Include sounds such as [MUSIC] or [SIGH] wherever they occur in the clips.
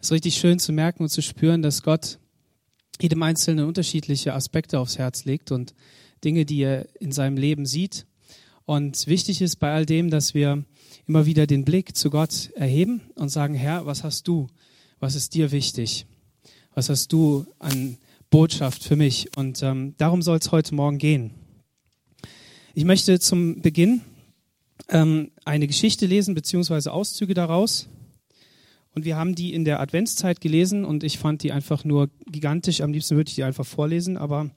Es ist richtig schön zu merken und zu spüren, dass Gott jedem Einzelnen unterschiedliche Aspekte aufs Herz legt und Dinge, die er in seinem Leben sieht. Und wichtig ist bei all dem, dass wir immer wieder den Blick zu Gott erheben und sagen, Herr, was hast du? Was ist dir wichtig? Was hast du an Botschaft für mich? Und ähm, darum soll es heute Morgen gehen. Ich möchte zum Beginn ähm, eine Geschichte lesen, beziehungsweise Auszüge daraus. Und wir haben die in der Adventszeit gelesen und ich fand die einfach nur gigantisch. Am liebsten würde ich die einfach vorlesen, aber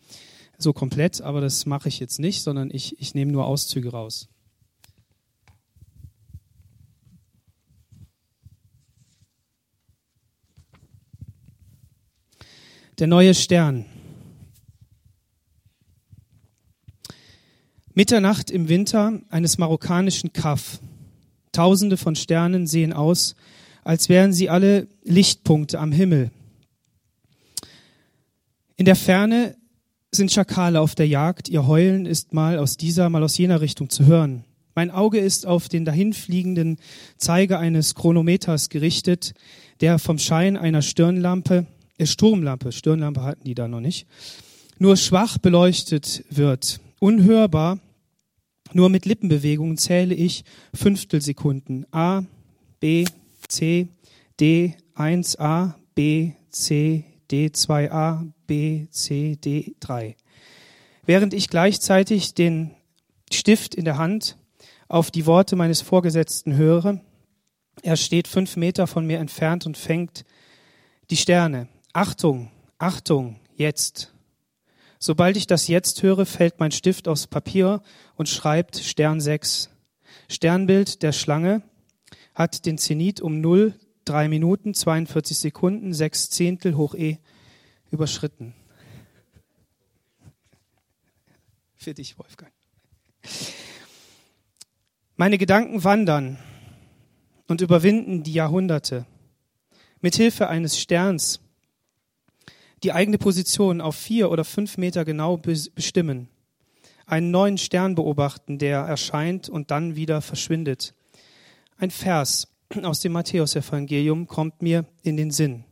so komplett. Aber das mache ich jetzt nicht, sondern ich, ich nehme nur Auszüge raus. Der neue Stern. Mitternacht im Winter eines marokkanischen Kaff. Tausende von Sternen sehen aus, als wären sie alle Lichtpunkte am Himmel. In der Ferne sind Schakale auf der Jagd, ihr Heulen ist mal aus dieser, mal aus jener Richtung zu hören. Mein Auge ist auf den dahinfliegenden Zeiger eines Chronometers gerichtet, der vom Schein einer Stirnlampe, äh Sturmlampe, Stirnlampe hatten die da noch nicht, nur schwach beleuchtet wird. Unhörbar, nur mit Lippenbewegungen zähle ich Fünftelsekunden. A, B, C, D, 1a, B, C, D2a, B, C, D3. Während ich gleichzeitig den Stift in der Hand auf die Worte meines Vorgesetzten höre, er steht fünf Meter von mir entfernt und fängt die Sterne. Achtung, Achtung, jetzt. Sobald ich das jetzt höre, fällt mein Stift aufs Papier und schreibt Stern 6. Sternbild der Schlange hat den Zenit um 0, 3 Minuten, 42 Sekunden, 6 Zehntel hoch E überschritten. [LAUGHS] Für dich, Wolfgang. Meine Gedanken wandern und überwinden die Jahrhunderte. Mithilfe eines Sterns die eigene Position auf vier oder fünf Meter genau bestimmen, einen neuen Stern beobachten, der erscheint und dann wieder verschwindet. Ein Vers aus dem Matthäusevangelium kommt mir in den Sinn.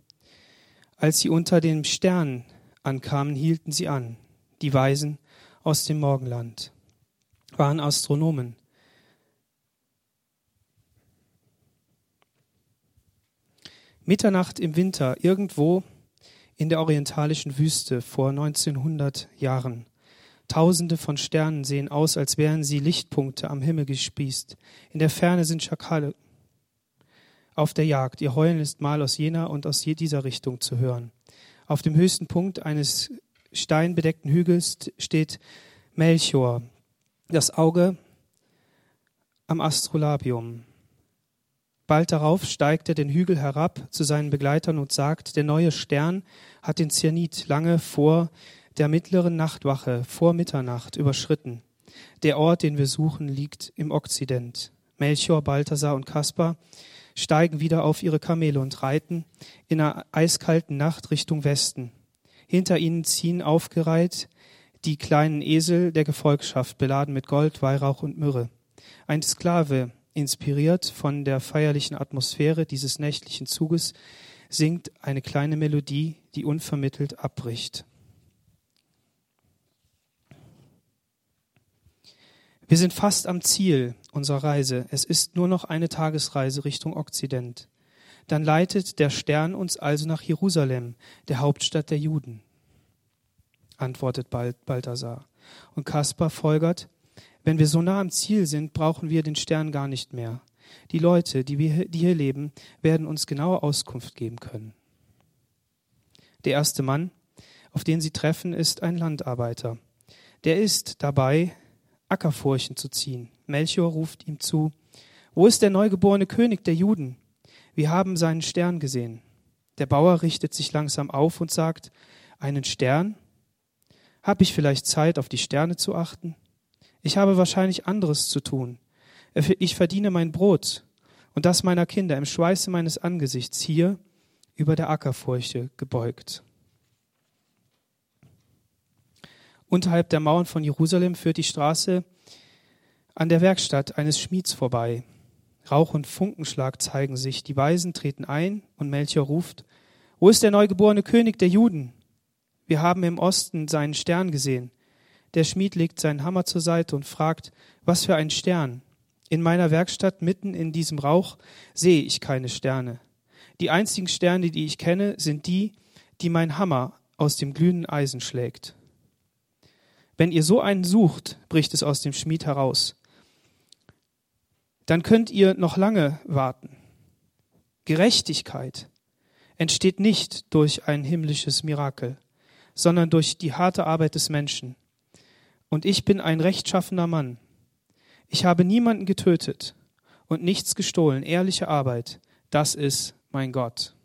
Als sie unter dem Stern ankamen, hielten sie an. Die Weisen aus dem Morgenland waren Astronomen. Mitternacht im Winter, irgendwo in der orientalischen Wüste vor 1900 Jahren. Tausende von Sternen sehen aus, als wären sie Lichtpunkte am Himmel gespießt. In der Ferne sind Schakale auf der Jagd. Ihr Heulen ist mal aus jener und aus dieser Richtung zu hören. Auf dem höchsten Punkt eines steinbedeckten Hügels steht Melchior, das Auge am Astrolabium. Bald darauf steigt er den Hügel herab zu seinen Begleitern und sagt, der neue Stern hat den Zyanit lange vor der mittleren Nachtwache, vor Mitternacht, überschritten. Der Ort, den wir suchen, liegt im Okzident. Melchior, Balthasar und Kaspar steigen wieder auf ihre Kamele und reiten in einer eiskalten Nacht Richtung Westen. Hinter ihnen ziehen aufgereiht die kleinen Esel der Gefolgschaft, beladen mit Gold, Weihrauch und Myrrhe. Ein Sklave, Inspiriert von der feierlichen Atmosphäre dieses nächtlichen Zuges singt eine kleine Melodie, die unvermittelt abbricht. Wir sind fast am Ziel unserer Reise. Es ist nur noch eine Tagesreise Richtung Okzident. Dann leitet der Stern uns also nach Jerusalem, der Hauptstadt der Juden, antwortet Balthasar. Und Kaspar folgert, wenn wir so nah am Ziel sind, brauchen wir den Stern gar nicht mehr. Die Leute, die, wir, die hier leben, werden uns genaue Auskunft geben können. Der erste Mann, auf den sie treffen, ist ein Landarbeiter. Der ist dabei, Ackerfurchen zu ziehen. Melchior ruft ihm zu, wo ist der neugeborene König der Juden? Wir haben seinen Stern gesehen. Der Bauer richtet sich langsam auf und sagt, einen Stern? Hab ich vielleicht Zeit, auf die Sterne zu achten? Ich habe wahrscheinlich anderes zu tun. Ich verdiene mein Brot und das meiner Kinder im Schweiße meines Angesichts hier über der Ackerfurche gebeugt. Unterhalb der Mauern von Jerusalem führt die Straße an der Werkstatt eines Schmieds vorbei. Rauch und Funkenschlag zeigen sich, die Weisen treten ein und Melchior ruft, Wo ist der neugeborene König der Juden? Wir haben im Osten seinen Stern gesehen. Der Schmied legt seinen Hammer zur Seite und fragt, was für ein Stern? In meiner Werkstatt mitten in diesem Rauch sehe ich keine Sterne. Die einzigen Sterne, die ich kenne, sind die, die mein Hammer aus dem glühenden Eisen schlägt. Wenn ihr so einen sucht, bricht es aus dem Schmied heraus, dann könnt ihr noch lange warten. Gerechtigkeit entsteht nicht durch ein himmlisches Mirakel, sondern durch die harte Arbeit des Menschen. Und ich bin ein rechtschaffener Mann. Ich habe niemanden getötet und nichts gestohlen. Ehrliche Arbeit, das ist mein Gott.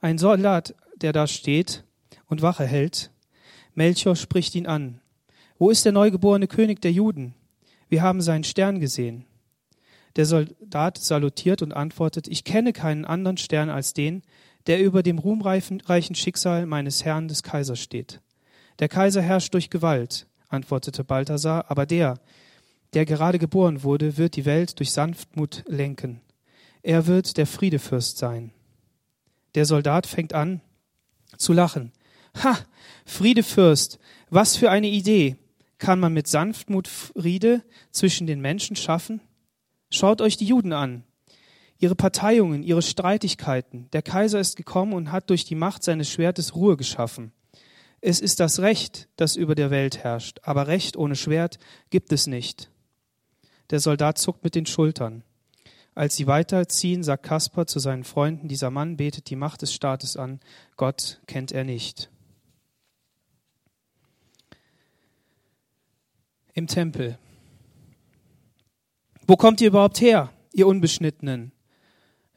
Ein Soldat, der da steht und Wache hält, Melchior spricht ihn an. Wo ist der neugeborene König der Juden? Wir haben seinen Stern gesehen. Der Soldat salutiert und antwortet, ich kenne keinen anderen Stern als den, der über dem ruhmreichen Schicksal meines Herrn des Kaisers steht. Der Kaiser herrscht durch Gewalt, antwortete Balthasar, aber der, der gerade geboren wurde, wird die Welt durch Sanftmut lenken. Er wird der Friedefürst sein. Der Soldat fängt an zu lachen. Ha, Friedefürst, was für eine Idee. Kann man mit Sanftmut Friede zwischen den Menschen schaffen? Schaut euch die Juden an. Ihre Parteiungen, ihre Streitigkeiten. Der Kaiser ist gekommen und hat durch die Macht seines Schwertes Ruhe geschaffen. Es ist das Recht, das über der Welt herrscht, aber Recht ohne Schwert gibt es nicht. Der Soldat zuckt mit den Schultern. Als sie weiterziehen, sagt Kaspar zu seinen Freunden, dieser Mann betet die Macht des Staates an, Gott kennt er nicht. Im Tempel. Wo kommt ihr überhaupt her, ihr Unbeschnittenen?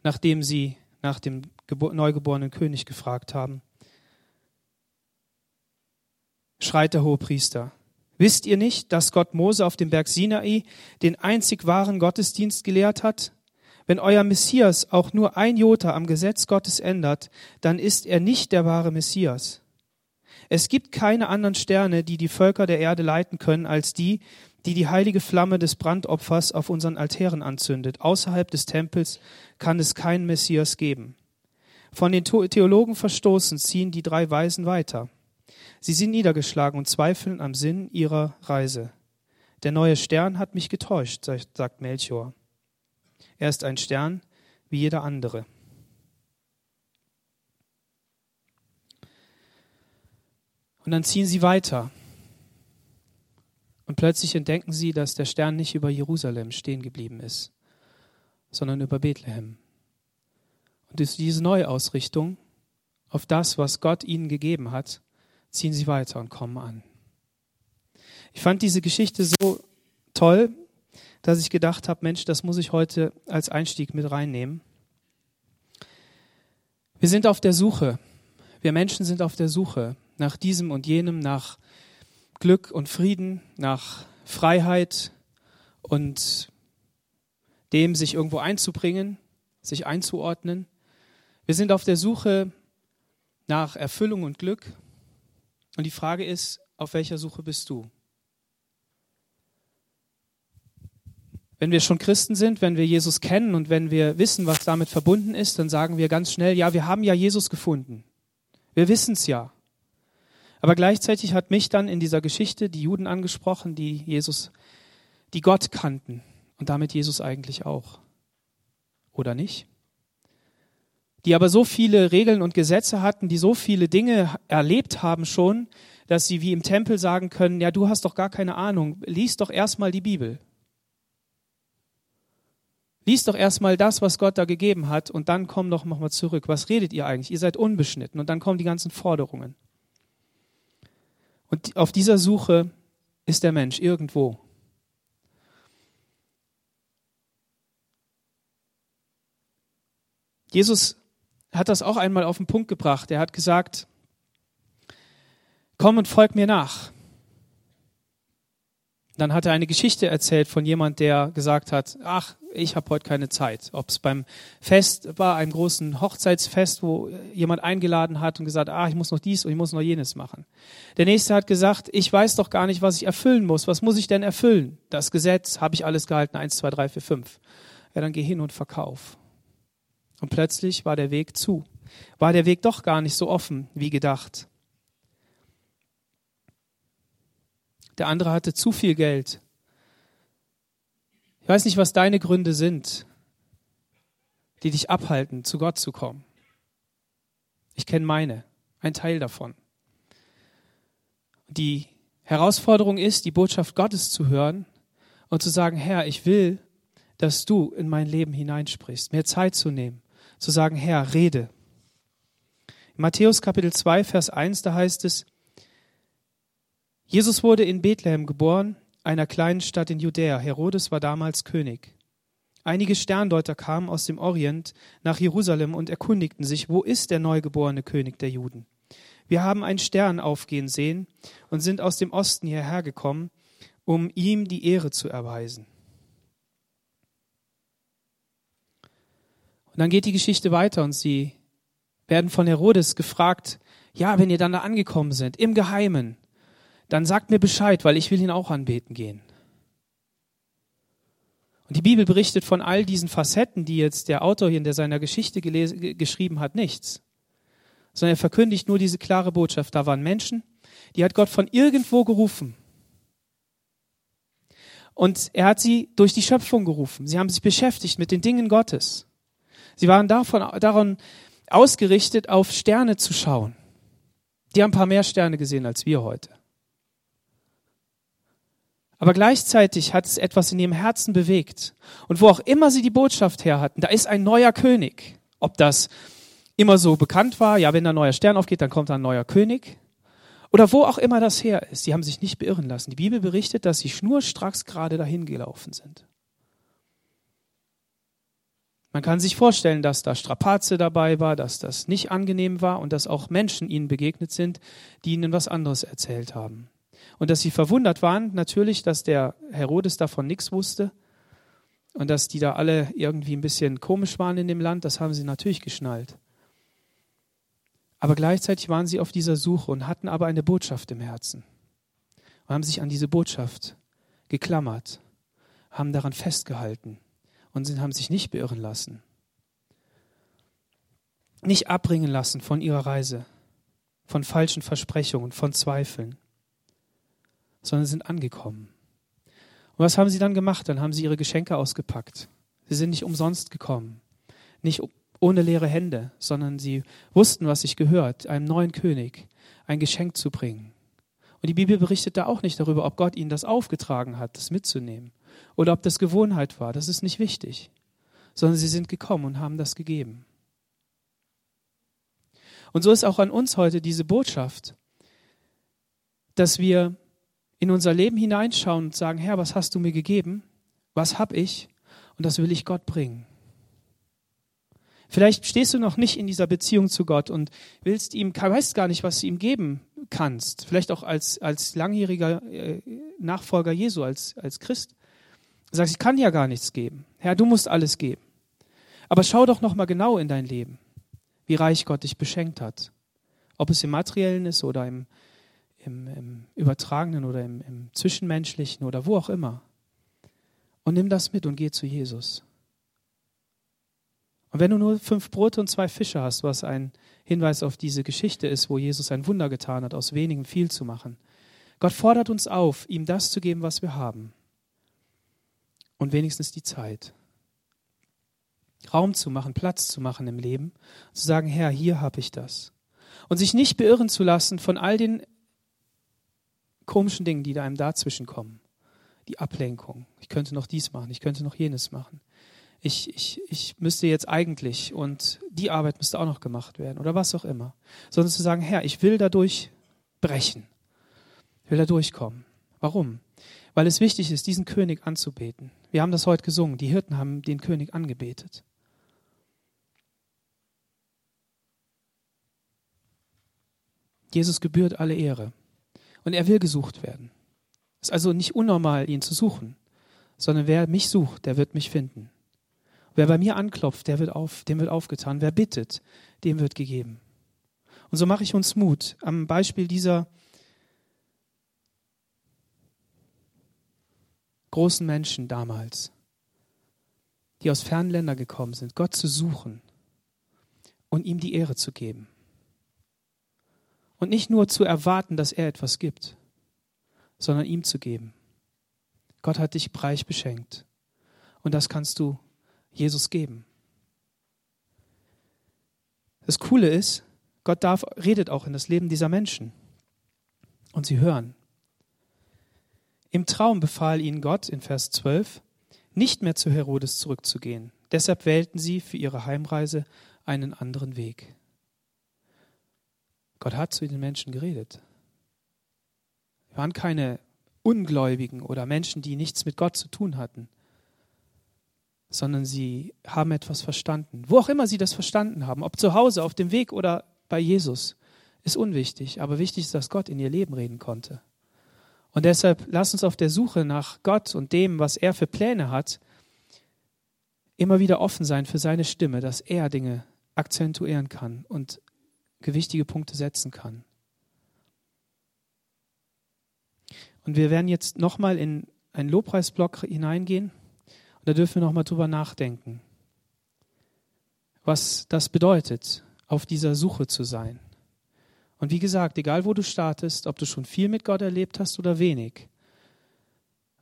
Nachdem sie nach dem neugeborenen König gefragt haben. Schreit der Hohepriester. Wisst ihr nicht, dass Gott Mose auf dem Berg Sinai den einzig wahren Gottesdienst gelehrt hat? Wenn euer Messias auch nur ein Jota am Gesetz Gottes ändert, dann ist er nicht der wahre Messias. Es gibt keine anderen Sterne, die die Völker der Erde leiten können, als die, die die heilige Flamme des Brandopfers auf unseren Altären anzündet. Außerhalb des Tempels kann es keinen Messias geben. Von den Theologen verstoßen ziehen die drei Weisen weiter. Sie sind niedergeschlagen und zweifeln am Sinn ihrer Reise. Der neue Stern hat mich getäuscht, sagt Melchior. Er ist ein Stern wie jeder andere. Und dann ziehen sie weiter. Und plötzlich entdecken sie, dass der Stern nicht über Jerusalem stehen geblieben ist, sondern über Bethlehem. Und diese Neuausrichtung auf das, was Gott ihnen gegeben hat, ziehen sie weiter und kommen an. Ich fand diese Geschichte so toll, dass ich gedacht habe, Mensch, das muss ich heute als Einstieg mit reinnehmen. Wir sind auf der Suche. Wir Menschen sind auf der Suche nach diesem und jenem, nach Glück und Frieden, nach Freiheit und dem, sich irgendwo einzubringen, sich einzuordnen. Wir sind auf der Suche nach Erfüllung und Glück. Und die Frage ist, auf welcher Suche bist du? Wenn wir schon Christen sind, wenn wir Jesus kennen und wenn wir wissen, was damit verbunden ist, dann sagen wir ganz schnell, ja, wir haben ja Jesus gefunden. Wir wissen es ja. Aber gleichzeitig hat mich dann in dieser Geschichte die Juden angesprochen, die Jesus, die Gott kannten und damit Jesus eigentlich auch. Oder nicht? die aber so viele Regeln und Gesetze hatten, die so viele Dinge erlebt haben schon, dass sie wie im Tempel sagen können, ja, du hast doch gar keine Ahnung, lies doch erstmal die Bibel. Lies doch erstmal das, was Gott da gegeben hat, und dann komm doch nochmal zurück. Was redet ihr eigentlich? Ihr seid unbeschnitten. Und dann kommen die ganzen Forderungen. Und auf dieser Suche ist der Mensch irgendwo. Jesus hat das auch einmal auf den Punkt gebracht. Er hat gesagt, komm und folg mir nach. Dann hat er eine Geschichte erzählt von jemand, der gesagt hat, ach, ich habe heute keine Zeit. Ob es beim Fest war, einem großen Hochzeitsfest, wo jemand eingeladen hat und gesagt, ah, ich muss noch dies und ich muss noch jenes machen. Der nächste hat gesagt, ich weiß doch gar nicht, was ich erfüllen muss. Was muss ich denn erfüllen? Das Gesetz habe ich alles gehalten, eins, zwei, drei, vier, fünf. Ja, dann geh hin und verkauf. Und plötzlich war der Weg zu. War der Weg doch gar nicht so offen wie gedacht. Der andere hatte zu viel Geld. Ich weiß nicht, was deine Gründe sind, die dich abhalten, zu Gott zu kommen. Ich kenne meine, ein Teil davon. Die Herausforderung ist, die Botschaft Gottes zu hören und zu sagen, Herr, ich will, dass du in mein Leben hineinsprichst, mir Zeit zu nehmen, zu sagen, Herr, rede. In Matthäus Kapitel 2, Vers 1, da heißt es, Jesus wurde in Bethlehem geboren, einer kleinen Stadt in Judäa. Herodes war damals König. Einige Sterndeuter kamen aus dem Orient nach Jerusalem und erkundigten sich, wo ist der neugeborene König der Juden? Wir haben einen Stern aufgehen sehen und sind aus dem Osten hierher gekommen, um ihm die Ehre zu erweisen. Und dann geht die Geschichte weiter und sie werden von Herodes gefragt, ja, wenn ihr dann da angekommen seid, im Geheimen, dann sagt mir Bescheid, weil ich will ihn auch anbeten gehen. Und die Bibel berichtet von all diesen Facetten, die jetzt der Autor hier in der seiner Geschichte geschrieben hat, nichts. Sondern er verkündigt nur diese klare Botschaft. Da waren Menschen, die hat Gott von irgendwo gerufen. Und er hat sie durch die Schöpfung gerufen. Sie haben sich beschäftigt mit den Dingen Gottes. Sie waren davon, daran ausgerichtet, auf Sterne zu schauen. Die haben ein paar mehr Sterne gesehen als wir heute. Aber gleichzeitig hat es etwas in ihrem Herzen bewegt. Und wo auch immer sie die Botschaft her hatten, da ist ein neuer König. Ob das immer so bekannt war, ja, wenn ein neuer Stern aufgeht, dann kommt ein neuer König. Oder wo auch immer das her ist, sie haben sich nicht beirren lassen. Die Bibel berichtet, dass sie schnurstracks gerade dahin gelaufen sind. Man kann sich vorstellen, dass da Strapaze dabei war, dass das nicht angenehm war und dass auch Menschen ihnen begegnet sind, die ihnen was anderes erzählt haben. Und dass sie verwundert waren, natürlich, dass der Herodes davon nichts wusste und dass die da alle irgendwie ein bisschen komisch waren in dem Land, das haben sie natürlich geschnallt. Aber gleichzeitig waren sie auf dieser Suche und hatten aber eine Botschaft im Herzen und haben sich an diese Botschaft geklammert, haben daran festgehalten und sind, haben sich nicht beirren lassen, nicht abbringen lassen von ihrer Reise, von falschen Versprechungen, von Zweifeln sondern sind angekommen. Und was haben sie dann gemacht? Dann haben sie ihre Geschenke ausgepackt. Sie sind nicht umsonst gekommen, nicht ohne leere Hände, sondern sie wussten, was sich gehört, einem neuen König ein Geschenk zu bringen. Und die Bibel berichtet da auch nicht darüber, ob Gott ihnen das aufgetragen hat, das mitzunehmen, oder ob das Gewohnheit war. Das ist nicht wichtig, sondern sie sind gekommen und haben das gegeben. Und so ist auch an uns heute diese Botschaft, dass wir in unser Leben hineinschauen und sagen, Herr, was hast du mir gegeben? Was habe ich? Und das will ich Gott bringen. Vielleicht stehst du noch nicht in dieser Beziehung zu Gott und willst ihm, weißt gar nicht, was du ihm geben kannst. Vielleicht auch als, als langjähriger äh, Nachfolger Jesu, als, als Christ. Du sagst, ich kann ja gar nichts geben. Herr, du musst alles geben. Aber schau doch noch mal genau in dein Leben, wie reich Gott dich beschenkt hat. Ob es im Materiellen ist oder im, im, im Übertragenen oder im, im Zwischenmenschlichen oder wo auch immer. Und nimm das mit und geh zu Jesus. Und wenn du nur fünf Brote und zwei Fische hast, was ein Hinweis auf diese Geschichte ist, wo Jesus ein Wunder getan hat, aus wenigem viel zu machen. Gott fordert uns auf, ihm das zu geben, was wir haben. Und wenigstens die Zeit. Raum zu machen, Platz zu machen im Leben, zu sagen, Herr, hier habe ich das. Und sich nicht beirren zu lassen von all den komischen Dingen, die da einem dazwischen kommen. Die Ablenkung. Ich könnte noch dies machen, ich könnte noch jenes machen. Ich, ich, ich müsste jetzt eigentlich und die Arbeit müsste auch noch gemacht werden oder was auch immer. Sondern zu sagen, Herr, ich will dadurch brechen. Ich will da durchkommen. Warum? Weil es wichtig ist, diesen König anzubeten. Wir haben das heute gesungen. Die Hirten haben den König angebetet. Jesus gebührt alle Ehre. Und er will gesucht werden. Es ist also nicht unnormal, ihn zu suchen, sondern wer mich sucht, der wird mich finden. Wer bei mir anklopft, der wird auf, dem wird aufgetan. Wer bittet, dem wird gegeben. Und so mache ich uns Mut am Beispiel dieser großen Menschen damals, die aus fernen Ländern gekommen sind, Gott zu suchen und ihm die Ehre zu geben. Und nicht nur zu erwarten, dass er etwas gibt, sondern ihm zu geben. Gott hat dich reich beschenkt. Und das kannst du Jesus geben. Das Coole ist, Gott darf, redet auch in das Leben dieser Menschen. Und sie hören. Im Traum befahl ihnen Gott in Vers 12, nicht mehr zu Herodes zurückzugehen. Deshalb wählten sie für ihre Heimreise einen anderen Weg. Gott hat zu den Menschen geredet. Sie waren keine Ungläubigen oder Menschen, die nichts mit Gott zu tun hatten, sondern sie haben etwas verstanden. Wo auch immer sie das verstanden haben, ob zu Hause, auf dem Weg oder bei Jesus, ist unwichtig. Aber wichtig ist, dass Gott in ihr Leben reden konnte. Und deshalb lass uns auf der Suche nach Gott und dem, was er für Pläne hat, immer wieder offen sein für seine Stimme, dass er Dinge akzentuieren kann und gewichtige Punkte setzen kann. Und wir werden jetzt nochmal in einen Lobpreisblock hineingehen und da dürfen wir nochmal drüber nachdenken, was das bedeutet, auf dieser Suche zu sein. Und wie gesagt, egal wo du startest, ob du schon viel mit Gott erlebt hast oder wenig,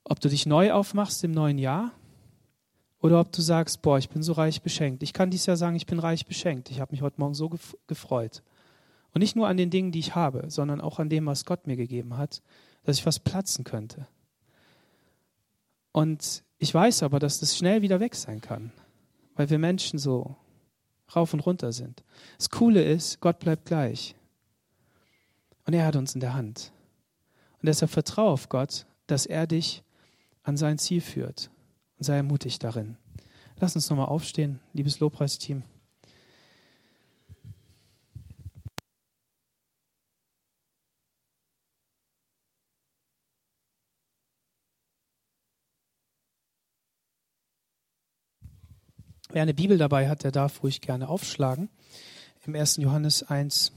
ob du dich neu aufmachst im neuen Jahr oder ob du sagst, boah, ich bin so reich beschenkt. Ich kann dies Jahr sagen, ich bin reich beschenkt. Ich habe mich heute Morgen so gefreut. Und nicht nur an den Dingen, die ich habe, sondern auch an dem, was Gott mir gegeben hat, dass ich was platzen könnte. Und ich weiß aber, dass das schnell wieder weg sein kann, weil wir Menschen so rauf und runter sind. Das Coole ist, Gott bleibt gleich. Und er hat uns in der Hand. Und deshalb vertraue auf Gott, dass er dich an sein Ziel führt. Und sei ermutigt darin. Lass uns nochmal aufstehen, liebes Lobpreisteam. Wer eine Bibel dabei hat, der darf ruhig gerne aufschlagen. Im 1. Johannes 1,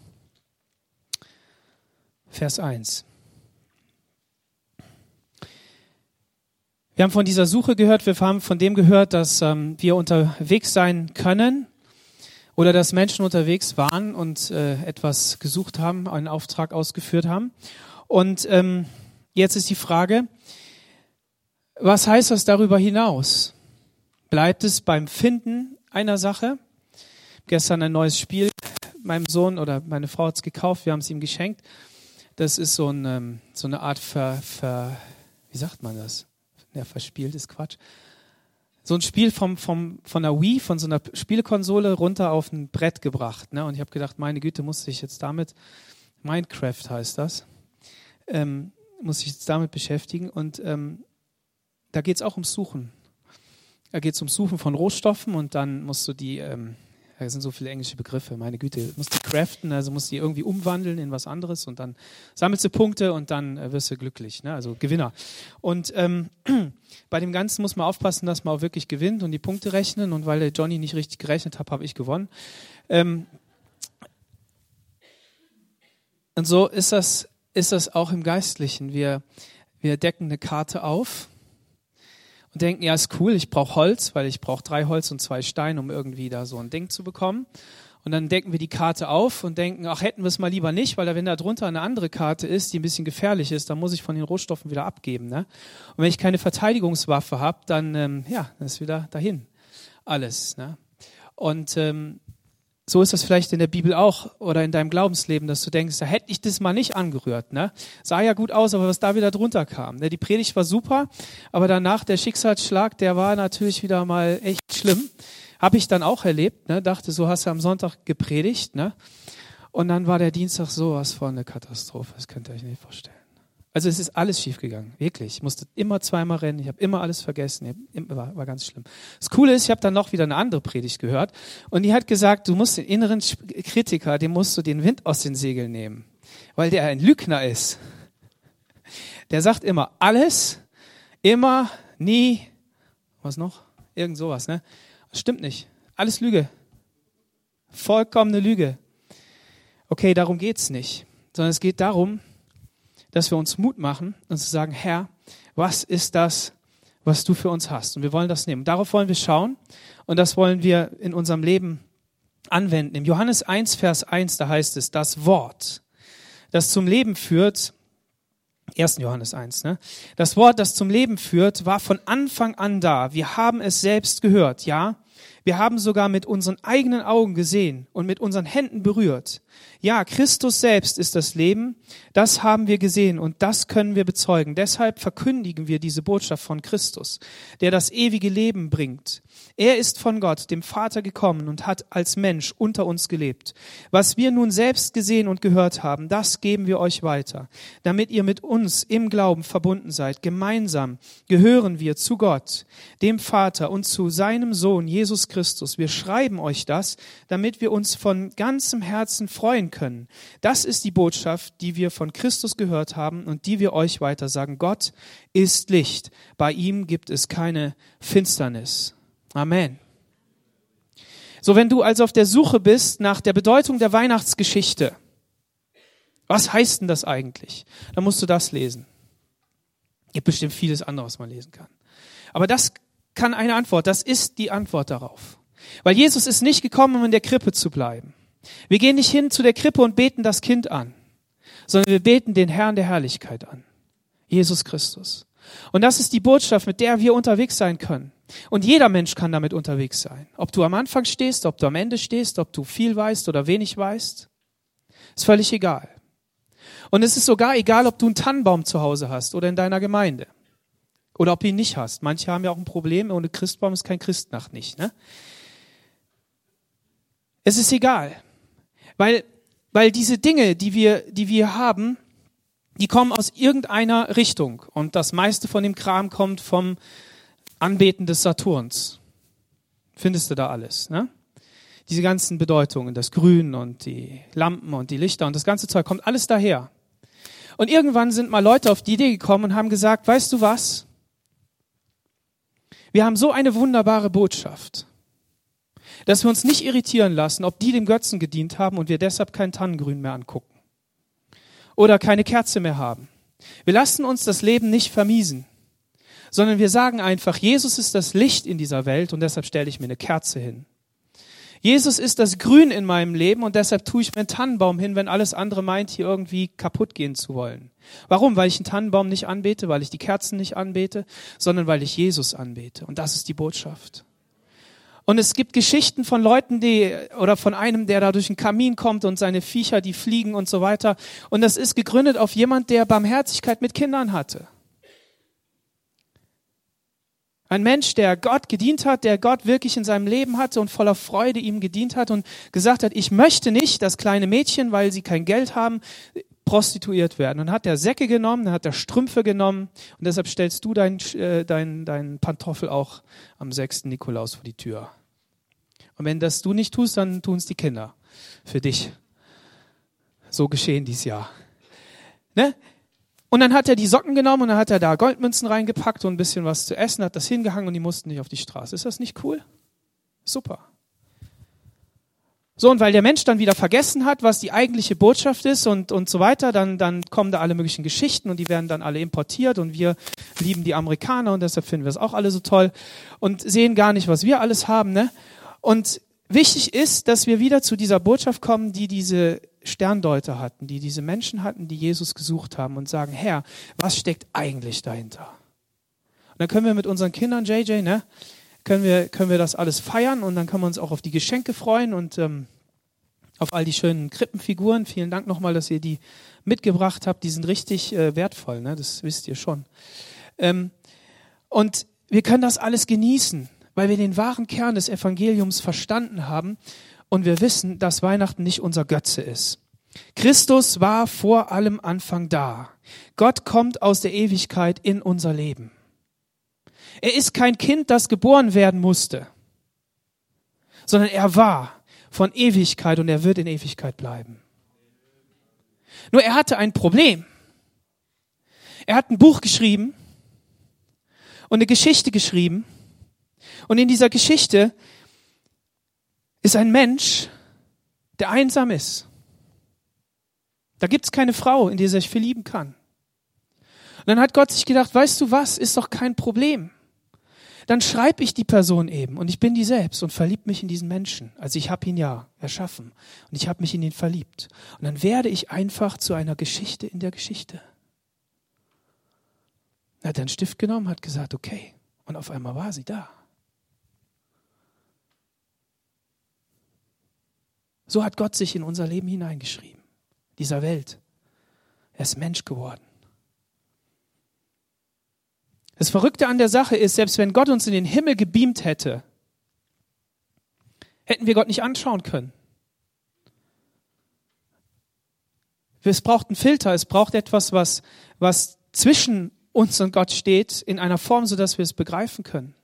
Vers 1. Wir haben von dieser Suche gehört, wir haben von dem gehört, dass ähm, wir unterwegs sein können oder dass Menschen unterwegs waren und äh, etwas gesucht haben, einen Auftrag ausgeführt haben. Und ähm, jetzt ist die Frage, was heißt das darüber hinaus? Bleibt es beim Finden einer Sache? Gestern ein neues Spiel meinem Sohn oder meine Frau hat es gekauft, wir haben es ihm geschenkt. Das ist so, ein, ähm, so eine Art ver, ver, wie sagt man das? Ja, verspielt ist Quatsch. So ein Spiel vom, vom, von der Wii, von so einer Spielkonsole runter auf ein Brett gebracht. Ne? Und ich habe gedacht, meine Güte, muss ich jetzt damit, Minecraft heißt das, ähm, muss ich jetzt damit beschäftigen. Und ähm, da geht es auch ums Suchen. Da geht es ums Suchen von Rohstoffen und dann musst du die, ähm, da sind so viele englische Begriffe, meine Güte, musst die craften, also musst die irgendwie umwandeln in was anderes und dann sammelst du Punkte und dann äh, wirst du glücklich, ne? also Gewinner. Und ähm, [CLEARS THROAT] bei dem Ganzen muss man aufpassen, dass man auch wirklich gewinnt und die Punkte rechnen und weil der Johnny nicht richtig gerechnet hat, habe ich gewonnen. Ähm, und so ist das, ist das auch im Geistlichen. Wir, wir decken eine Karte auf und denken, ja, ist cool, ich brauche Holz, weil ich brauche drei Holz und zwei Steine, um irgendwie da so ein Ding zu bekommen. Und dann decken wir die Karte auf und denken, ach, hätten wir es mal lieber nicht, weil wenn da drunter eine andere Karte ist, die ein bisschen gefährlich ist, dann muss ich von den Rohstoffen wieder abgeben. Ne? Und wenn ich keine Verteidigungswaffe habe, dann, ähm, ja, dann ist wieder dahin alles. Ne? Und ähm, so ist das vielleicht in der Bibel auch oder in deinem Glaubensleben, dass du denkst, da hätte ich das mal nicht angerührt. Ne? Sah ja gut aus, aber was da wieder drunter kam. Ne? Die Predigt war super, aber danach der Schicksalsschlag, der war natürlich wieder mal echt schlimm. Habe ich dann auch erlebt. Ne? Dachte, so hast du am Sonntag gepredigt. Ne? Und dann war der Dienstag sowas von eine Katastrophe. Das könnt ihr euch nicht vorstellen. Also es ist alles schiefgegangen, wirklich. Ich musste immer zweimal rennen, ich habe immer alles vergessen, war, war ganz schlimm. Das Coole ist, ich habe dann noch wieder eine andere Predigt gehört und die hat gesagt, du musst den inneren Kritiker, dem musst du den Wind aus den Segeln nehmen, weil der ein Lügner ist. Der sagt immer alles, immer, nie, was noch? Irgend sowas, ne? Das stimmt nicht. Alles Lüge. Vollkommene Lüge. Okay, darum geht's nicht. Sondern es geht darum, dass wir uns Mut machen und zu sagen, Herr, was ist das, was du für uns hast? Und wir wollen das nehmen. Darauf wollen wir schauen und das wollen wir in unserem Leben anwenden. Im Johannes 1, Vers 1, da heißt es, das Wort, das zum Leben führt, 1. Johannes 1, ne? Das Wort, das zum Leben führt, war von Anfang an da. Wir haben es selbst gehört, ja? Wir haben sogar mit unseren eigenen Augen gesehen und mit unseren Händen berührt. Ja, Christus selbst ist das Leben. Das haben wir gesehen und das können wir bezeugen. Deshalb verkündigen wir diese Botschaft von Christus, der das ewige Leben bringt. Er ist von Gott, dem Vater, gekommen und hat als Mensch unter uns gelebt. Was wir nun selbst gesehen und gehört haben, das geben wir euch weiter, damit ihr mit uns im Glauben verbunden seid. Gemeinsam gehören wir zu Gott, dem Vater und zu seinem Sohn Jesus Christus. Wir schreiben euch das, damit wir uns von ganzem Herzen freuen können. Das ist die Botschaft, die wir von Christus gehört haben und die wir euch weiter sagen. Gott ist Licht. Bei ihm gibt es keine Finsternis. Amen. So, wenn du also auf der Suche bist nach der Bedeutung der Weihnachtsgeschichte, was heißt denn das eigentlich? Dann musst du das lesen. Gibt bestimmt vieles anderes, was man lesen kann. Aber das kann eine Antwort, das ist die Antwort darauf. Weil Jesus ist nicht gekommen, um in der Krippe zu bleiben. Wir gehen nicht hin zu der Krippe und beten das Kind an, sondern wir beten den Herrn der Herrlichkeit an. Jesus Christus. Und das ist die Botschaft, mit der wir unterwegs sein können. Und jeder Mensch kann damit unterwegs sein. Ob du am Anfang stehst, ob du am Ende stehst, ob du viel weißt oder wenig weißt, ist völlig egal. Und es ist sogar egal, ob du einen Tannenbaum zu Hause hast oder in deiner Gemeinde. Oder ob du ihn nicht hast. Manche haben ja auch ein Problem, ohne Christbaum ist kein Christnacht nicht. Ne? Es ist egal. Weil, weil diese Dinge, die wir, die wir haben, die kommen aus irgendeiner Richtung. Und das meiste von dem Kram kommt vom Anbeten des Saturns. Findest du da alles, ne? Diese ganzen Bedeutungen, das Grün und die Lampen und die Lichter und das ganze Zeug kommt alles daher. Und irgendwann sind mal Leute auf die Idee gekommen und haben gesagt, weißt du was? Wir haben so eine wunderbare Botschaft dass wir uns nicht irritieren lassen, ob die dem Götzen gedient haben und wir deshalb kein Tannengrün mehr angucken oder keine Kerze mehr haben. Wir lassen uns das Leben nicht vermiesen, sondern wir sagen einfach, Jesus ist das Licht in dieser Welt und deshalb stelle ich mir eine Kerze hin. Jesus ist das Grün in meinem Leben und deshalb tue ich mir einen Tannenbaum hin, wenn alles andere meint, hier irgendwie kaputt gehen zu wollen. Warum? Weil ich einen Tannenbaum nicht anbete, weil ich die Kerzen nicht anbete, sondern weil ich Jesus anbete. Und das ist die Botschaft. Und es gibt Geschichten von Leuten, die, oder von einem, der da durch einen Kamin kommt und seine Viecher, die fliegen und so weiter. Und das ist gegründet auf jemand, der Barmherzigkeit mit Kindern hatte. Ein Mensch, der Gott gedient hat, der Gott wirklich in seinem Leben hatte und voller Freude ihm gedient hat und gesagt hat, ich möchte nicht, dass kleine Mädchen, weil sie kein Geld haben, prostituiert werden. Und hat er Säcke genommen, dann hat er Strümpfe genommen und deshalb stellst du deinen äh, dein, dein Pantoffel auch am 6. Nikolaus vor die Tür. Und wenn das du nicht tust, dann tun es die Kinder für dich. So geschehen dies Jahr. Ne? Und dann hat er die Socken genommen und dann hat er da Goldmünzen reingepackt und ein bisschen was zu essen, hat das hingehangen und die mussten nicht auf die Straße. Ist das nicht cool? Super. So, und weil der Mensch dann wieder vergessen hat, was die eigentliche Botschaft ist und, und so weiter, dann, dann kommen da alle möglichen Geschichten und die werden dann alle importiert und wir lieben die Amerikaner und deshalb finden wir es auch alle so toll und sehen gar nicht, was wir alles haben. Ne? Und wichtig ist, dass wir wieder zu dieser Botschaft kommen, die diese Sterndeuter hatten, die diese Menschen hatten, die Jesus gesucht haben und sagen, Herr, was steckt eigentlich dahinter? Und dann können wir mit unseren Kindern, JJ, ne, können wir, können wir das alles feiern und dann können wir uns auch auf die Geschenke freuen und ähm, auf all die schönen Krippenfiguren. Vielen Dank nochmal, dass ihr die mitgebracht habt. Die sind richtig äh, wertvoll, ne? das wisst ihr schon. Ähm, und wir können das alles genießen, weil wir den wahren Kern des Evangeliums verstanden haben und wir wissen, dass Weihnachten nicht unser Götze ist. Christus war vor allem Anfang da. Gott kommt aus der Ewigkeit in unser Leben. Er ist kein Kind, das geboren werden musste, sondern er war von Ewigkeit und er wird in Ewigkeit bleiben. Nur er hatte ein Problem. Er hat ein Buch geschrieben und eine Geschichte geschrieben. Und in dieser Geschichte ist ein Mensch, der einsam ist. Da gibt es keine Frau, in die er sich verlieben kann. Und dann hat Gott sich gedacht, weißt du was, ist doch kein Problem. Dann schreibe ich die Person eben und ich bin die selbst und verlieb mich in diesen Menschen. Also ich habe ihn ja erschaffen und ich habe mich in ihn verliebt. Und dann werde ich einfach zu einer Geschichte in der Geschichte. Er hat einen Stift genommen, hat gesagt, okay. Und auf einmal war sie da. So hat Gott sich in unser Leben hineingeschrieben dieser Welt. Er ist Mensch geworden. Das Verrückte an der Sache ist, selbst wenn Gott uns in den Himmel gebeamt hätte, hätten wir Gott nicht anschauen können. Es braucht einen Filter, es braucht etwas, was, was zwischen uns und Gott steht, in einer Form, sodass wir es begreifen können.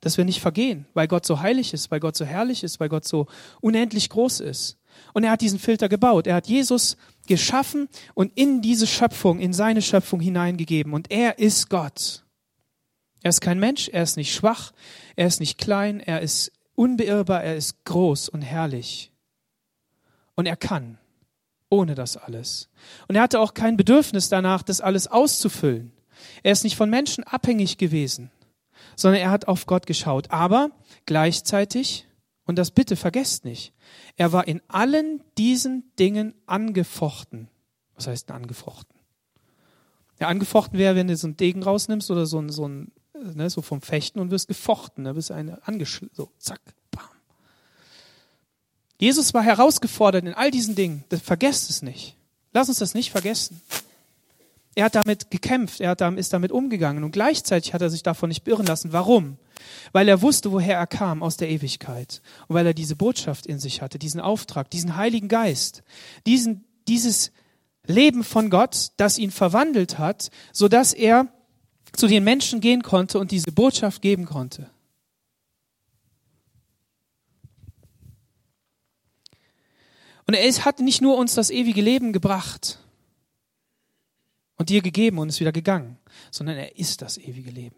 Dass wir nicht vergehen, weil Gott so heilig ist, weil Gott so herrlich ist, weil Gott so unendlich groß ist. Und er hat diesen Filter gebaut. Er hat Jesus geschaffen und in diese Schöpfung, in seine Schöpfung hineingegeben. Und er ist Gott. Er ist kein Mensch, er ist nicht schwach, er ist nicht klein, er ist unbeirrbar, er ist groß und herrlich. Und er kann ohne das alles. Und er hatte auch kein Bedürfnis danach, das alles auszufüllen. Er ist nicht von Menschen abhängig gewesen, sondern er hat auf Gott geschaut. Aber gleichzeitig und das bitte vergesst nicht. Er war in allen diesen Dingen angefochten. Was heißt denn angefochten? Ja, angefochten wäre, wenn du so einen Degen rausnimmst oder so so ein, ne, so vom Fechten und wirst gefochten, ne, bist eine angeschl so zack, bam. Jesus war herausgefordert in all diesen Dingen. Das, vergesst es nicht. Lass uns das nicht vergessen. Er hat damit gekämpft, er hat, ist damit umgegangen und gleichzeitig hat er sich davon nicht beirren lassen. Warum? Weil er wusste, woher er kam, aus der Ewigkeit. Und weil er diese Botschaft in sich hatte, diesen Auftrag, diesen Heiligen Geist, diesen, dieses Leben von Gott, das ihn verwandelt hat, so dass er zu den Menschen gehen konnte und diese Botschaft geben konnte. Und er hat nicht nur uns das ewige Leben gebracht, und dir gegeben und ist wieder gegangen, sondern er ist das ewige Leben.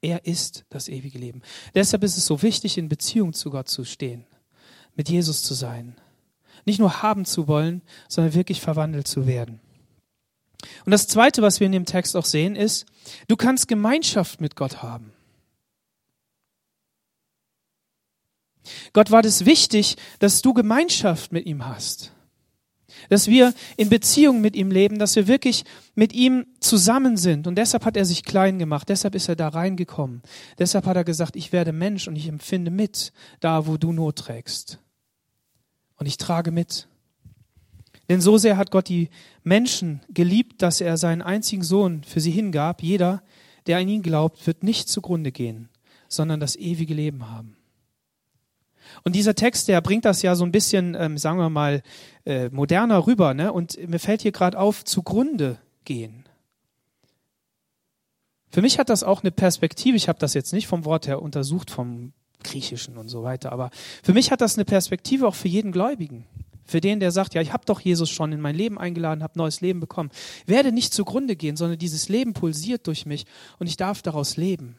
Er ist das ewige Leben. Deshalb ist es so wichtig, in Beziehung zu Gott zu stehen, mit Jesus zu sein. Nicht nur haben zu wollen, sondern wirklich verwandelt zu werden. Und das Zweite, was wir in dem Text auch sehen, ist, du kannst Gemeinschaft mit Gott haben. Gott war das wichtig, dass du Gemeinschaft mit ihm hast dass wir in Beziehung mit ihm leben, dass wir wirklich mit ihm zusammen sind. Und deshalb hat er sich klein gemacht, deshalb ist er da reingekommen. Deshalb hat er gesagt, ich werde Mensch und ich empfinde mit, da wo du Not trägst. Und ich trage mit. Denn so sehr hat Gott die Menschen geliebt, dass er seinen einzigen Sohn für sie hingab. Jeder, der an ihn glaubt, wird nicht zugrunde gehen, sondern das ewige Leben haben. Und dieser Text, der bringt das ja so ein bisschen, ähm, sagen wir mal, äh, moderner rüber. Ne? Und mir fällt hier gerade auf, zugrunde gehen. Für mich hat das auch eine Perspektive. Ich habe das jetzt nicht vom Wort her untersucht, vom Griechischen und so weiter. Aber für mich hat das eine Perspektive auch für jeden Gläubigen. Für den, der sagt, ja, ich habe doch Jesus schon in mein Leben eingeladen, habe neues Leben bekommen. Werde nicht zugrunde gehen, sondern dieses Leben pulsiert durch mich und ich darf daraus leben.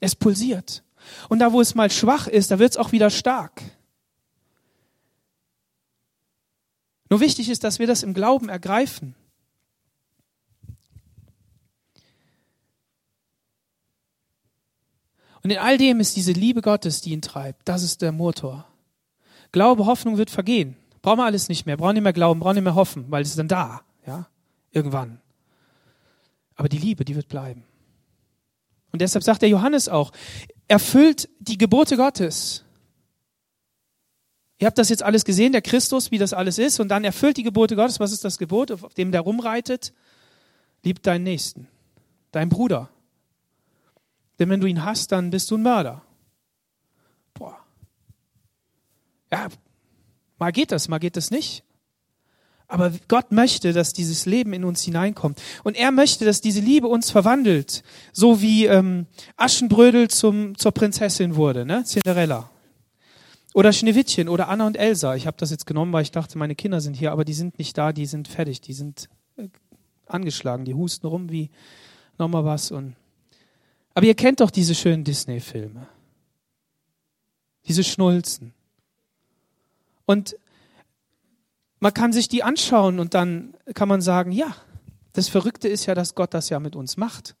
Es pulsiert. Und da, wo es mal schwach ist, da wird es auch wieder stark. Nur wichtig ist, dass wir das im Glauben ergreifen. Und in all dem ist diese Liebe Gottes, die ihn treibt. Das ist der Motor. Glaube, Hoffnung wird vergehen. Brauchen wir alles nicht mehr. Brauchen nicht mehr glauben, brauchen nicht mehr hoffen, weil es ist dann da. Ja? Irgendwann. Aber die Liebe, die wird bleiben. Und deshalb sagt der Johannes auch, erfüllt die Gebote Gottes. Ihr habt das jetzt alles gesehen, der Christus, wie das alles ist, und dann erfüllt die Gebote Gottes. Was ist das Gebot, auf dem der rumreitet? Lieb deinen Nächsten, deinen Bruder. Denn wenn du ihn hast, dann bist du ein Mörder. Boah. Ja, mal geht das, mal geht das nicht. Aber Gott möchte, dass dieses Leben in uns hineinkommt. Und er möchte, dass diese Liebe uns verwandelt. So wie ähm, Aschenbrödel zum, zur Prinzessin wurde, ne? Cinderella. Oder Schneewittchen oder Anna und Elsa. Ich habe das jetzt genommen, weil ich dachte, meine Kinder sind hier, aber die sind nicht da, die sind fertig, die sind äh, angeschlagen, die husten rum wie nochmal was. Und aber ihr kennt doch diese schönen Disney-Filme. Diese Schnulzen. Und man kann sich die anschauen und dann kann man sagen, ja, das Verrückte ist ja, dass Gott das ja mit uns macht.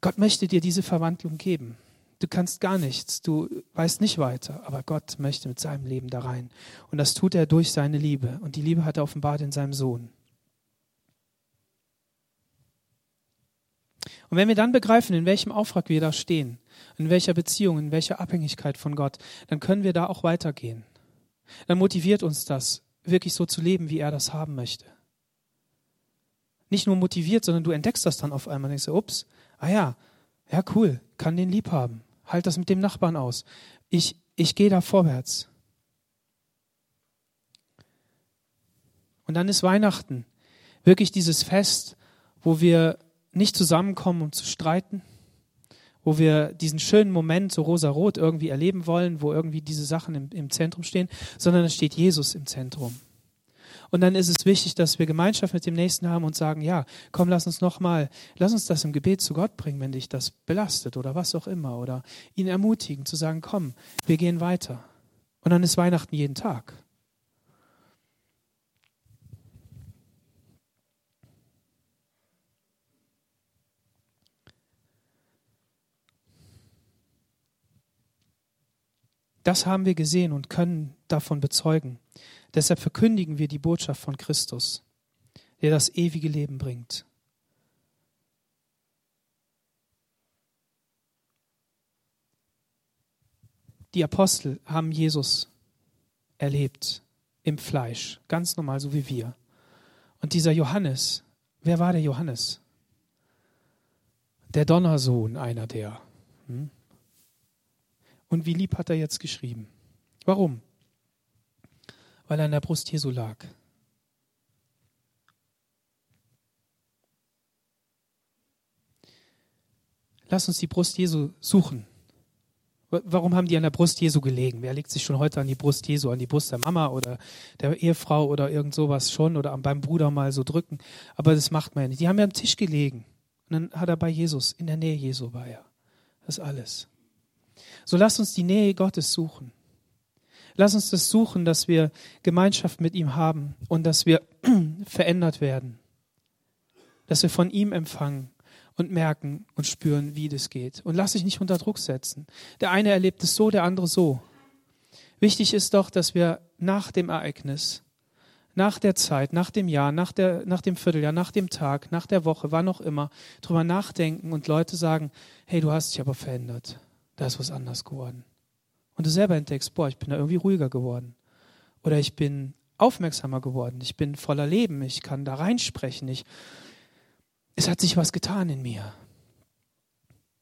Gott möchte dir diese Verwandlung geben. Du kannst gar nichts, du weißt nicht weiter, aber Gott möchte mit seinem Leben da rein. Und das tut er durch seine Liebe. Und die Liebe hat er offenbart in seinem Sohn. Und wenn wir dann begreifen, in welchem Auftrag wir da stehen, in welcher Beziehung, in welcher Abhängigkeit von Gott, dann können wir da auch weitergehen. Dann motiviert uns das, wirklich so zu leben, wie er das haben möchte. Nicht nur motiviert, sondern du entdeckst das dann auf einmal und denkst, ups, ah ja, ja cool, kann den lieb haben halt das mit dem Nachbarn aus. Ich, ich gehe da vorwärts. Und dann ist Weihnachten wirklich dieses Fest, wo wir nicht zusammenkommen, um zu streiten, wo wir diesen schönen Moment so rosa-rot irgendwie erleben wollen, wo irgendwie diese Sachen im, im Zentrum stehen, sondern es steht Jesus im Zentrum. Und dann ist es wichtig, dass wir Gemeinschaft mit dem Nächsten haben und sagen, ja, komm, lass uns nochmal, lass uns das im Gebet zu Gott bringen, wenn dich das belastet oder was auch immer. Oder ihn ermutigen zu sagen, komm, wir gehen weiter. Und dann ist Weihnachten jeden Tag. Das haben wir gesehen und können davon bezeugen. Deshalb verkündigen wir die Botschaft von Christus, der das ewige Leben bringt. Die Apostel haben Jesus erlebt im Fleisch, ganz normal, so wie wir. Und dieser Johannes, wer war der Johannes? Der Donnersohn, einer der. Hm? Und wie lieb hat er jetzt geschrieben? Warum? weil er an der Brust Jesu lag. Lass uns die Brust Jesu suchen. Warum haben die an der Brust Jesu gelegen? Wer legt sich schon heute an die Brust Jesu, an die Brust der Mama oder der Ehefrau oder irgend sowas schon oder beim Bruder mal so drücken? Aber das macht man ja nicht. Die haben ja am Tisch gelegen. Und dann hat er bei Jesus, in der Nähe Jesu war er. Das ist alles. So lasst uns die Nähe Gottes suchen. Lass uns das suchen, dass wir Gemeinschaft mit ihm haben und dass wir [CLEARS THROAT] verändert werden. Dass wir von ihm empfangen und merken und spüren, wie das geht. Und lass dich nicht unter Druck setzen. Der eine erlebt es so, der andere so. Wichtig ist doch, dass wir nach dem Ereignis, nach der Zeit, nach dem Jahr, nach, der, nach dem Vierteljahr, nach dem Tag, nach der Woche, wann auch immer, drüber nachdenken und Leute sagen, hey, du hast dich aber verändert. Da ist was anders geworden und du selber entdeckst, boah, ich bin da irgendwie ruhiger geworden. Oder ich bin aufmerksamer geworden, ich bin voller Leben, ich kann da reinsprechen, ich, es hat sich was getan in mir.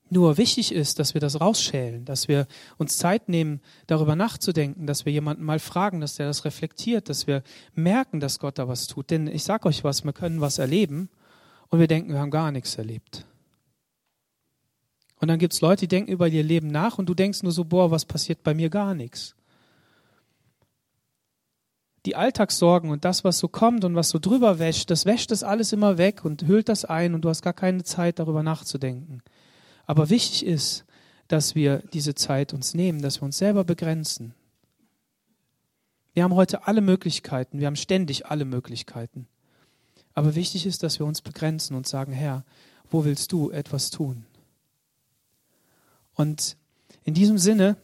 Nur wichtig ist, dass wir das rausschälen, dass wir uns Zeit nehmen, darüber nachzudenken, dass wir jemanden mal fragen, dass der das reflektiert, dass wir merken, dass Gott da was tut. Denn ich sage euch was, wir können was erleben und wir denken, wir haben gar nichts erlebt. Und dann gibt es Leute, die denken über ihr Leben nach und du denkst nur so, boah, was passiert bei mir gar nichts. Die Alltagssorgen und das, was so kommt und was so drüber wäscht, das wäscht das alles immer weg und hüllt das ein und du hast gar keine Zeit, darüber nachzudenken. Aber wichtig ist, dass wir diese Zeit uns nehmen, dass wir uns selber begrenzen. Wir haben heute alle Möglichkeiten, wir haben ständig alle Möglichkeiten. Aber wichtig ist, dass wir uns begrenzen und sagen, Herr, wo willst du etwas tun? Und in diesem Sinne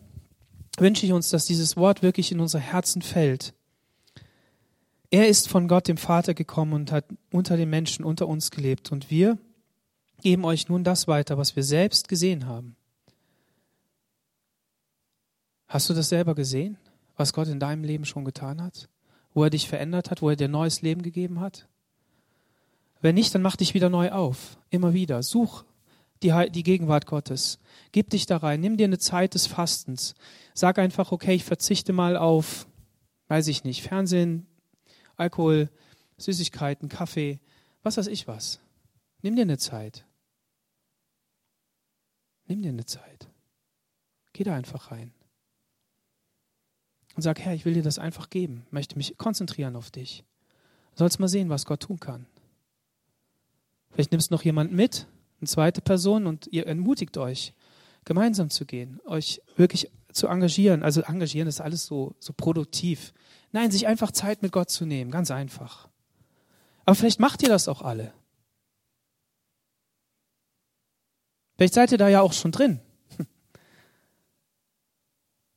wünsche ich uns, dass dieses Wort wirklich in unser Herzen fällt. Er ist von Gott, dem Vater, gekommen und hat unter den Menschen, unter uns gelebt. Und wir geben euch nun das weiter, was wir selbst gesehen haben. Hast du das selber gesehen, was Gott in deinem Leben schon getan hat? Wo er dich verändert hat, wo er dir neues Leben gegeben hat? Wenn nicht, dann mach dich wieder neu auf. Immer wieder. Such die, die Gegenwart Gottes. Gib dich da rein. Nimm dir eine Zeit des Fastens. Sag einfach, okay, ich verzichte mal auf, weiß ich nicht, Fernsehen, Alkohol, Süßigkeiten, Kaffee, was weiß ich was. Nimm dir eine Zeit. Nimm dir eine Zeit. Geh da einfach rein. Und sag, Herr, ich will dir das einfach geben, möchte mich konzentrieren auf dich. Du sollst mal sehen, was Gott tun kann. Vielleicht nimmst du noch jemand mit, eine zweite Person, und ihr ermutigt euch, gemeinsam zu gehen, euch wirklich zu engagieren. Also engagieren ist alles so, so produktiv. Nein, sich einfach Zeit mit Gott zu nehmen, ganz einfach. Aber vielleicht macht ihr das auch alle. Vielleicht seid ihr da ja auch schon drin. [LAUGHS]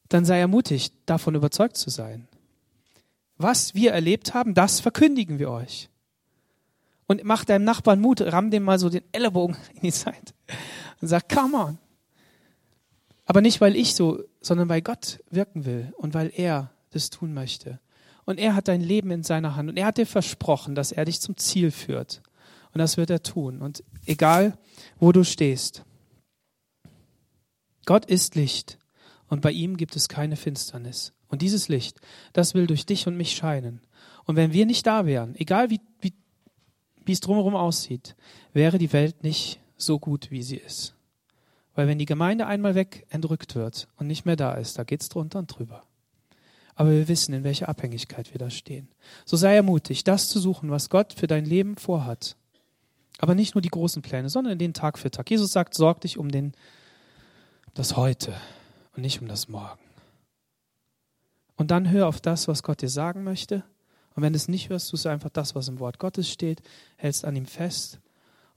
Dann sei ermutigt, davon überzeugt zu sein. Was wir erlebt haben, das verkündigen wir euch. Und mach deinem Nachbarn Mut, ramm dem mal so den Ellenbogen [LAUGHS] in die Seite und sag, come on. Aber nicht, weil ich so, sondern weil Gott wirken will und weil er das tun möchte. Und er hat dein Leben in seiner Hand und er hat dir versprochen, dass er dich zum Ziel führt. Und das wird er tun. Und egal, wo du stehst. Gott ist Licht und bei ihm gibt es keine Finsternis. Und dieses Licht, das will durch dich und mich scheinen. Und wenn wir nicht da wären, egal wie, wie, wie es drumherum aussieht, wäre die Welt nicht so gut, wie sie ist. Weil wenn die Gemeinde einmal weg entrückt wird und nicht mehr da ist, da geht's drunter und drüber aber wir wissen, in welcher Abhängigkeit wir da stehen. So sei ermutigt, das zu suchen, was Gott für dein Leben vorhat. Aber nicht nur die großen Pläne, sondern den Tag für Tag. Jesus sagt, sorg dich um den, das Heute und nicht um das Morgen. Und dann hör auf das, was Gott dir sagen möchte. Und wenn du es nicht hörst, tust du einfach das, was im Wort Gottes steht, hältst an ihm fest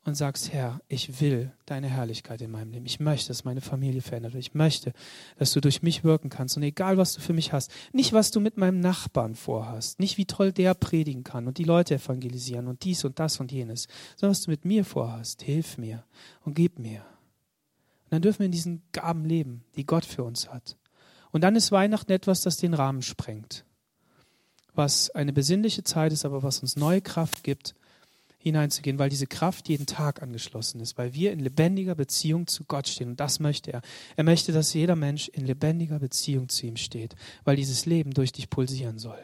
und sagst, Herr, ich will deine Herrlichkeit in meinem Leben. Ich möchte, dass meine Familie verändert wird. Ich möchte, dass du durch mich wirken kannst. Und egal, was du für mich hast, nicht, was du mit meinem Nachbarn vorhast, nicht, wie toll der predigen kann und die Leute evangelisieren und dies und das und jenes, sondern was du mit mir vorhast. Hilf mir und gib mir. Und dann dürfen wir in diesen Gaben leben, die Gott für uns hat. Und dann ist Weihnachten etwas, das den Rahmen sprengt. Was eine besinnliche Zeit ist, aber was uns neue Kraft gibt, hineinzugehen, weil diese Kraft jeden Tag angeschlossen ist, weil wir in lebendiger Beziehung zu Gott stehen. Und das möchte er. Er möchte, dass jeder Mensch in lebendiger Beziehung zu ihm steht, weil dieses Leben durch dich pulsieren soll.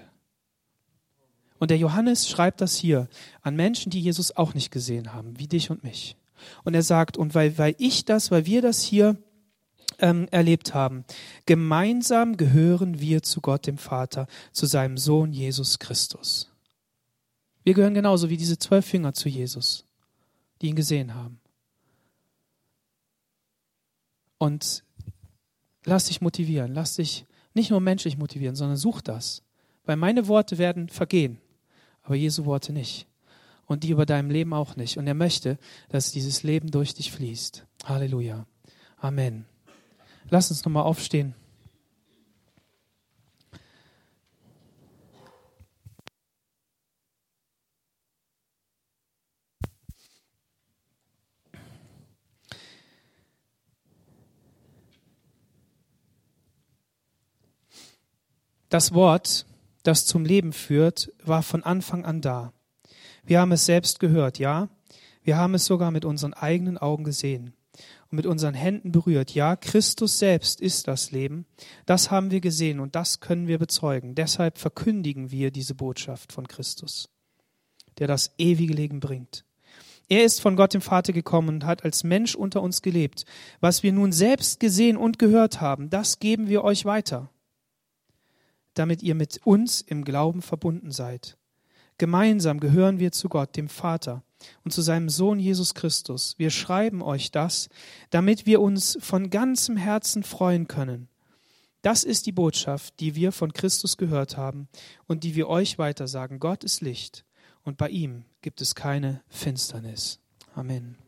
Und der Johannes schreibt das hier an Menschen, die Jesus auch nicht gesehen haben, wie dich und mich. Und er sagt, und weil, weil ich das, weil wir das hier ähm, erlebt haben, gemeinsam gehören wir zu Gott, dem Vater, zu seinem Sohn Jesus Christus. Wir gehören genauso wie diese zwölf Finger zu Jesus, die ihn gesehen haben. Und lass dich motivieren, lass dich nicht nur menschlich motivieren, sondern such das. Weil meine Worte werden vergehen, aber Jesu Worte nicht. Und die über deinem Leben auch nicht. Und er möchte, dass dieses Leben durch dich fließt. Halleluja. Amen. Lass uns nochmal aufstehen. Das Wort, das zum Leben führt, war von Anfang an da. Wir haben es selbst gehört, ja. Wir haben es sogar mit unseren eigenen Augen gesehen und mit unseren Händen berührt. Ja, Christus selbst ist das Leben. Das haben wir gesehen und das können wir bezeugen. Deshalb verkündigen wir diese Botschaft von Christus, der das ewige Leben bringt. Er ist von Gott dem Vater gekommen und hat als Mensch unter uns gelebt. Was wir nun selbst gesehen und gehört haben, das geben wir euch weiter damit ihr mit uns im Glauben verbunden seid. Gemeinsam gehören wir zu Gott, dem Vater, und zu seinem Sohn Jesus Christus. Wir schreiben euch das, damit wir uns von ganzem Herzen freuen können. Das ist die Botschaft, die wir von Christus gehört haben und die wir euch weitersagen. Gott ist Licht und bei ihm gibt es keine Finsternis. Amen.